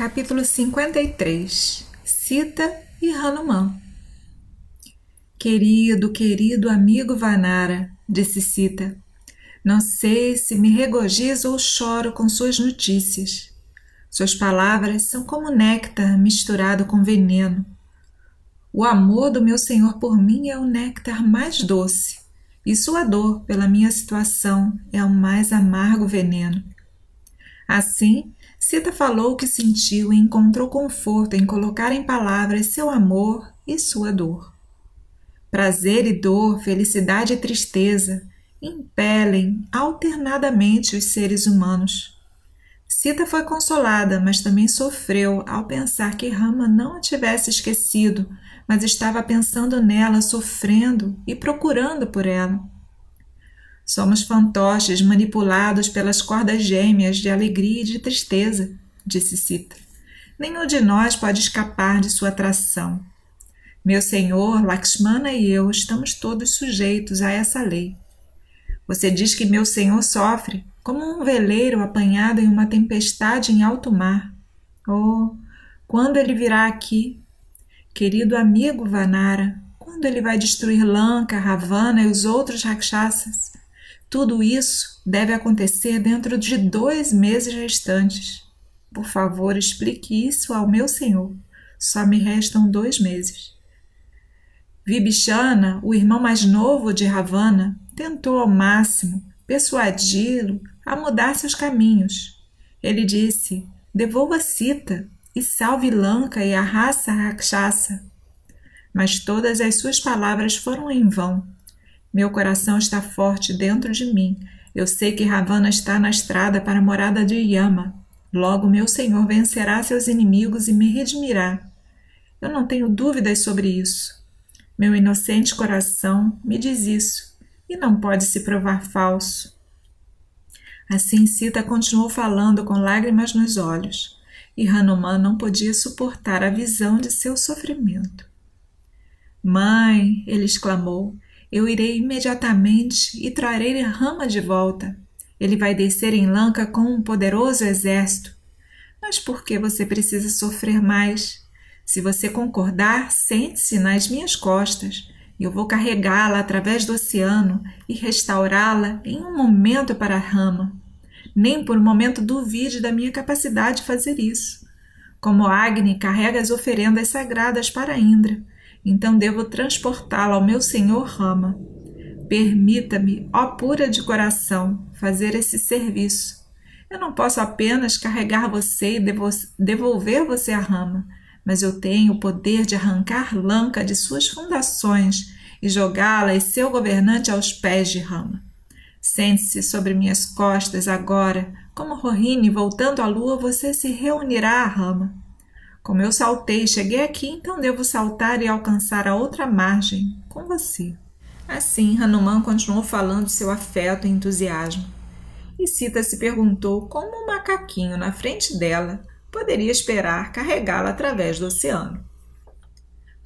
Capítulo 53 Sita e Hanuman Querido, querido amigo Vanara, disse Sita, não sei se me regozijo ou choro com suas notícias. Suas palavras são como néctar misturado com veneno. O amor do meu Senhor por mim é o néctar mais doce, e sua dor pela minha situação é o mais amargo veneno. Assim, Sita falou o que sentiu e encontrou conforto em colocar em palavras seu amor e sua dor. Prazer e dor, felicidade e tristeza impelem alternadamente os seres humanos. Sita foi consolada, mas também sofreu ao pensar que Rama não a tivesse esquecido, mas estava pensando nela, sofrendo e procurando por ela. Somos fantoches manipulados pelas cordas gêmeas de alegria e de tristeza, disse Sita. Nenhum de nós pode escapar de sua atração. Meu senhor, Lakshmana e eu estamos todos sujeitos a essa lei. Você diz que meu senhor sofre como um veleiro apanhado em uma tempestade em alto mar. Oh, quando ele virá aqui? Querido amigo Vanara, quando ele vai destruir Lanka, Ravana e os outros rakshasas? Tudo isso deve acontecer dentro de dois meses restantes. Por favor, explique isso ao meu senhor. Só me restam dois meses. Vibhishana, o irmão mais novo de Ravana, tentou ao máximo persuadi-lo a mudar seus caminhos. Ele disse: Devolva Sita e salve Lanka e a raça Rakshasa. Mas todas as suas palavras foram em vão. Meu coração está forte dentro de mim. Eu sei que Ravana está na estrada para a morada de Yama. Logo meu Senhor vencerá seus inimigos e me redimirá. Eu não tenho dúvidas sobre isso. Meu inocente coração me diz isso, e não pode se provar falso. Assim Sita continuou falando com lágrimas nos olhos, e Hanuman não podia suportar a visão de seu sofrimento. Mãe, ele exclamou, eu irei imediatamente e trarei Rama de volta. Ele vai descer em Lanka com um poderoso exército. Mas por que você precisa sofrer mais? Se você concordar, sente-se nas minhas costas. e Eu vou carregá-la através do oceano e restaurá-la em um momento para Rama. Nem por um momento duvide da minha capacidade de fazer isso. Como Agni carrega as oferendas sagradas para Indra, então devo transportá-la ao meu senhor Rama. Permita-me, ó pura de coração, fazer esse serviço. Eu não posso apenas carregar você e devolver você a Rama, mas eu tenho o poder de arrancar Lanka de suas fundações e jogá-la e seu governante aos pés de Rama. Sente-se sobre minhas costas agora, como Rohini voltando à lua, você se reunirá a Rama. Como eu saltei e cheguei aqui, então devo saltar e alcançar a outra margem com você. Assim, Hanuman continuou falando seu afeto e entusiasmo. E Sita se perguntou como um macaquinho na frente dela poderia esperar carregá-la através do oceano.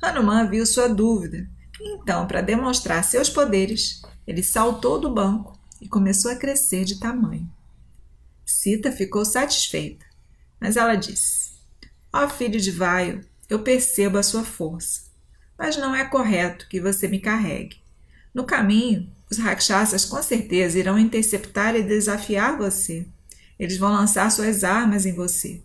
Hanuman viu sua dúvida, então, para demonstrar seus poderes, ele saltou do banco e começou a crescer de tamanho. Sita ficou satisfeita, mas ela disse: Ó oh, filho de Vaio, eu percebo a sua força, mas não é correto que você me carregue. No caminho, os rakshasas com certeza irão interceptar e desafiar você. Eles vão lançar suas armas em você.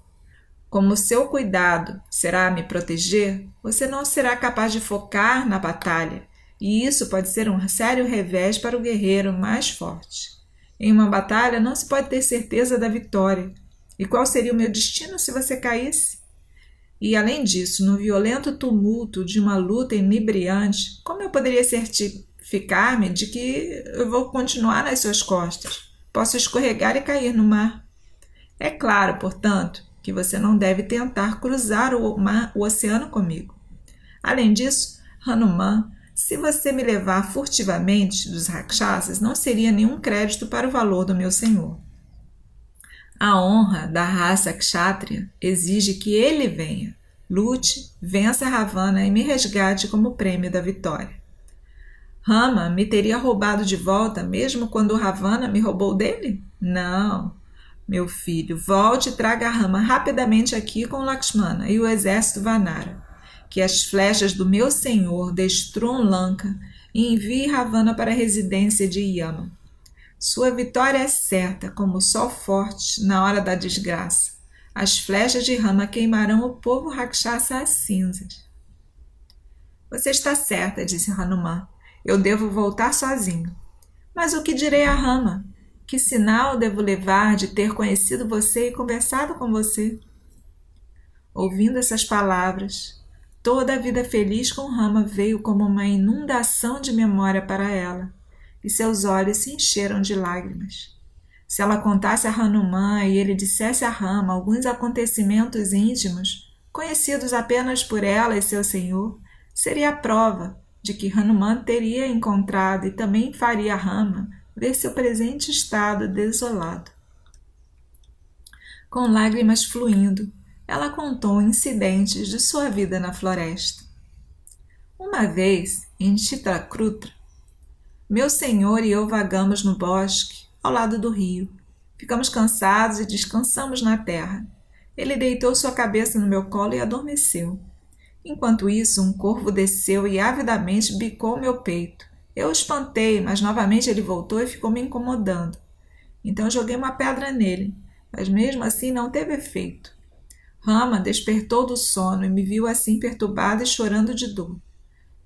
Como seu cuidado será me proteger, você não será capaz de focar na batalha, e isso pode ser um sério revés para o guerreiro mais forte. Em uma batalha não se pode ter certeza da vitória. E qual seria o meu destino se você caísse? E além disso, no violento tumulto de uma luta inebriante, como eu poderia certificar-me de que eu vou continuar nas suas costas? Posso escorregar e cair no mar. É claro, portanto, que você não deve tentar cruzar o, mar, o oceano comigo. Além disso, Hanuman, se você me levar furtivamente dos rakshasas, não seria nenhum crédito para o valor do meu senhor. A honra da raça kshatriya exige que ele venha, lute, vença Ravana e me resgate como prêmio da vitória. Rama me teria roubado de volta mesmo quando Ravana me roubou dele? Não. Meu filho, volte e traga Rama rapidamente aqui com Lakshmana e o exército Vanara. Que as flechas do meu senhor destruam Lanka e envie Ravana para a residência de Yama. Sua vitória é certa, como o sol forte na hora da desgraça. As flechas de Rama queimarão o povo Rakshasa às cinzas. Você está certa, disse Hanuman. Eu devo voltar sozinho. Mas o que direi a Rama? Que sinal devo levar de ter conhecido você e conversado com você? Ouvindo essas palavras, toda a vida feliz com Rama veio como uma inundação de memória para ela, e seus olhos se encheram de lágrimas. Se ela contasse a Hanuman e ele dissesse a Rama alguns acontecimentos íntimos, conhecidos apenas por ela e seu senhor, seria a prova de que Hanuman teria encontrado e também faria Rama ver seu presente estado desolado. Com lágrimas fluindo, ela contou incidentes de sua vida na floresta. Uma vez, em Chitakrutra, meu senhor e eu vagamos no bosque, ao lado do rio. Ficamos cansados e descansamos na terra. Ele deitou sua cabeça no meu colo e adormeceu. Enquanto isso, um corvo desceu e avidamente bicou meu peito. Eu o espantei, mas novamente ele voltou e ficou me incomodando. Então joguei uma pedra nele, mas mesmo assim não teve efeito. Rama despertou do sono e me viu assim perturbada e chorando de dor.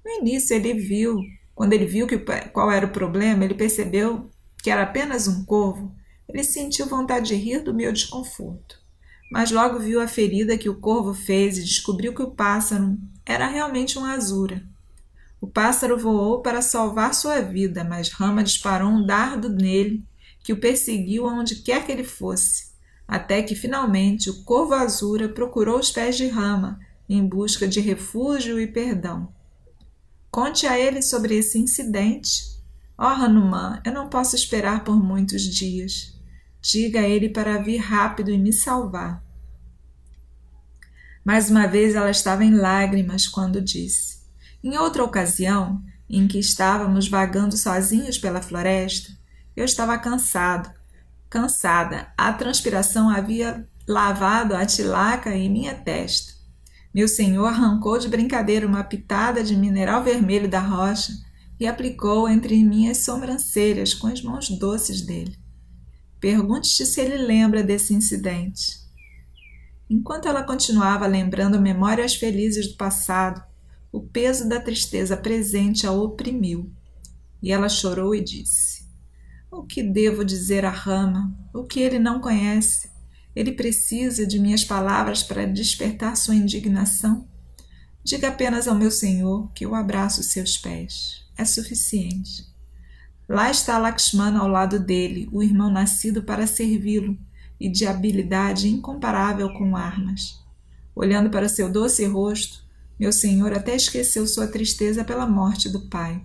No início ele viu, quando ele viu que, qual era o problema, ele percebeu que era apenas um corvo, ele sentiu vontade de rir do meu desconforto. Mas logo viu a ferida que o corvo fez e descobriu que o pássaro era realmente um azura. O pássaro voou para salvar sua vida, mas Rama disparou um dardo nele que o perseguiu aonde quer que ele fosse, até que finalmente o corvo azura procurou os pés de Rama em busca de refúgio e perdão. Conte a ele sobre esse incidente. Oh, Hanuman, eu não posso esperar por muitos dias. Diga a ele para vir rápido e me salvar. Mais uma vez ela estava em lágrimas quando disse: em outra ocasião, em que estávamos vagando sozinhos pela floresta, eu estava cansado. Cansada, a transpiração havia lavado a tilaca em minha testa. Meu senhor arrancou de brincadeira uma pitada de mineral vermelho da rocha e aplicou entre minhas sobrancelhas com as mãos doces dele. Pergunte-te se ele lembra desse incidente. Enquanto ela continuava lembrando memórias felizes do passado, o peso da tristeza presente a oprimiu. E ela chorou e disse: O que devo dizer a Rama? O que ele não conhece? Ele precisa de minhas palavras para despertar sua indignação? Diga apenas ao meu senhor que eu abraço seus pés. É suficiente. Lá está Lakshmana ao lado dele, o irmão nascido para servi-lo e de habilidade incomparável com armas. Olhando para seu doce rosto, meu senhor até esqueceu sua tristeza pela morte do pai.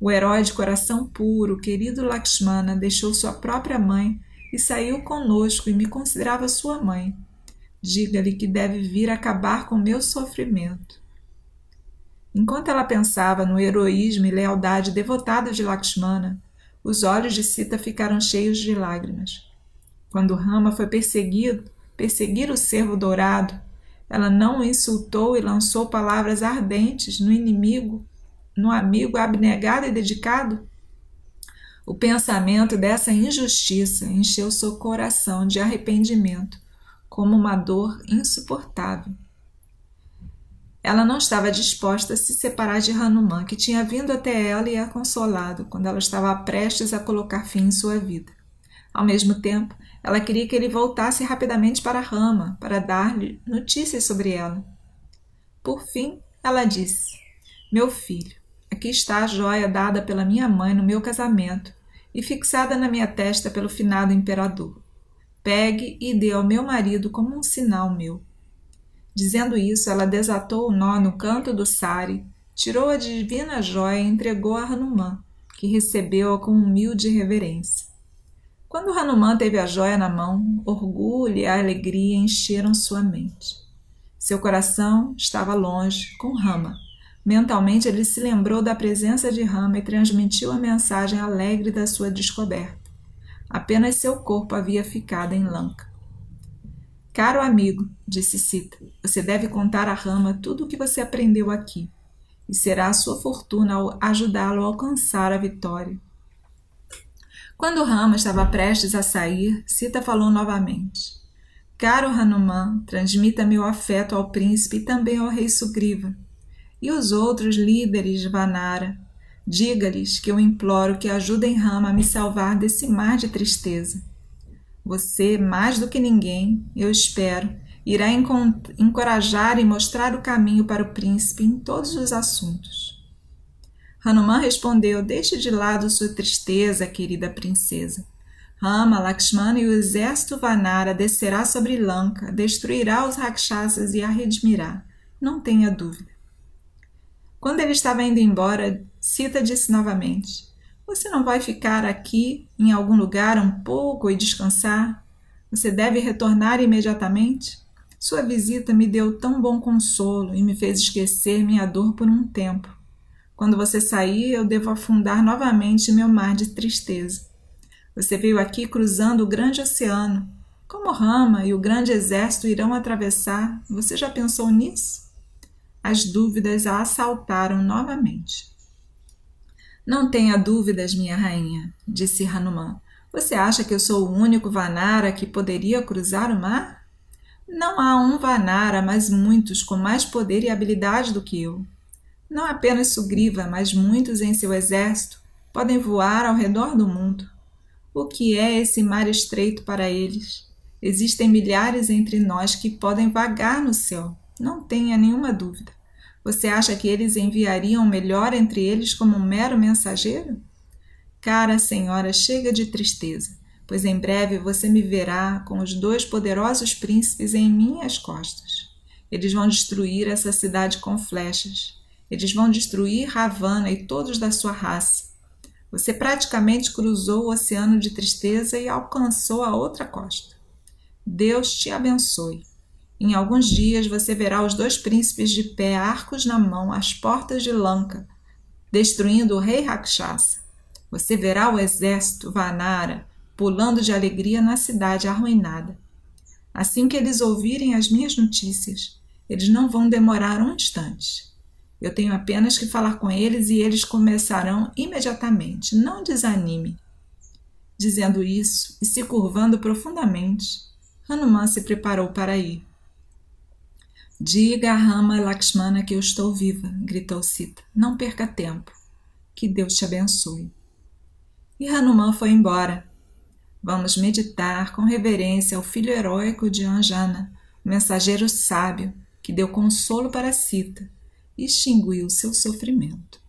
O herói de coração puro, querido Lakshmana, deixou sua própria mãe e saiu conosco e me considerava sua mãe. Diga-lhe que deve vir acabar com meu sofrimento. Enquanto ela pensava no heroísmo e lealdade devotada de Lakshmana, os olhos de Sita ficaram cheios de lágrimas. Quando Rama foi perseguido, perseguir o cervo dourado, ela não o insultou e lançou palavras ardentes no inimigo, no amigo abnegado e dedicado? O pensamento dessa injustiça encheu seu coração de arrependimento, como uma dor insuportável. Ela não estava disposta a se separar de Hanuman, que tinha vindo até ela e a consolado quando ela estava prestes a colocar fim em sua vida. Ao mesmo tempo, ela queria que ele voltasse rapidamente para Rama, para dar-lhe notícias sobre ela. Por fim, ela disse: Meu filho, aqui está a joia dada pela minha mãe no meu casamento e fixada na minha testa pelo finado imperador. Pegue e dê ao meu marido como um sinal meu. Dizendo isso, ela desatou o nó no canto do sari, tirou a divina joia e entregou a Hanuman, que recebeu-a com humilde reverência. Quando Hanuman teve a joia na mão, orgulho e alegria encheram sua mente. Seu coração estava longe, com Rama. Mentalmente ele se lembrou da presença de Rama e transmitiu a mensagem alegre da sua descoberta. Apenas seu corpo havia ficado em Lanka. Caro amigo, disse Sita, você deve contar a Rama tudo o que você aprendeu aqui, e será a sua fortuna ajudá-lo a alcançar a vitória. Quando Rama estava prestes a sair, Sita falou novamente. Caro Hanuman, transmita meu afeto ao príncipe e também ao rei Sugriva. E os outros líderes de Vanara. Diga-lhes que eu imploro que ajudem Rama a me salvar desse mar de tristeza. Você, mais do que ninguém, eu espero, irá encorajar e mostrar o caminho para o príncipe em todos os assuntos. Hanuman respondeu: Deixe de lado sua tristeza, querida princesa. Rama, Lakshmana e o exército Vanara descerá sobre Lanka, destruirá os Rakshasas e a redimirá. Não tenha dúvida. Quando ele estava indo embora, Sita disse novamente: Você não vai ficar aqui em algum lugar um pouco e descansar? Você deve retornar imediatamente? Sua visita me deu tão bom consolo e me fez esquecer minha dor por um tempo. Quando você sair, eu devo afundar novamente meu mar de tristeza. Você veio aqui cruzando o grande oceano. Como Rama e o grande exército irão atravessar? Você já pensou nisso? As dúvidas a assaltaram novamente. Não tenha dúvidas, minha rainha, disse Hanuman. Você acha que eu sou o único Vanara que poderia cruzar o mar? Não há um Vanara, mas muitos com mais poder e habilidade do que eu. Não apenas Sugriva, mas muitos em seu exército podem voar ao redor do mundo. O que é esse mar estreito para eles? Existem milhares entre nós que podem vagar no céu, não tenha nenhuma dúvida. Você acha que eles enviariam o melhor entre eles como um mero mensageiro? Cara senhora, chega de tristeza, pois em breve você me verá com os dois poderosos príncipes em minhas costas. Eles vão destruir essa cidade com flechas. Eles vão destruir Ravana e todos da sua raça. Você praticamente cruzou o oceano de tristeza e alcançou a outra costa. Deus te abençoe. Em alguns dias você verá os dois príncipes de pé, arcos na mão, às portas de Lanka, destruindo o rei Rakshasa. Você verá o exército Vanara pulando de alegria na cidade arruinada. Assim que eles ouvirem as minhas notícias, eles não vão demorar um instante. Eu tenho apenas que falar com eles e eles começarão imediatamente. Não desanime. Dizendo isso e se curvando profundamente, Hanuman se preparou para ir. Diga a Rama Lakshmana que eu estou viva, gritou Sita. Não perca tempo. Que Deus te abençoe. E Hanuman foi embora. Vamos meditar com reverência ao filho heróico de Anjana, o mensageiro sábio que deu consolo para Sita extinguiu seu sofrimento.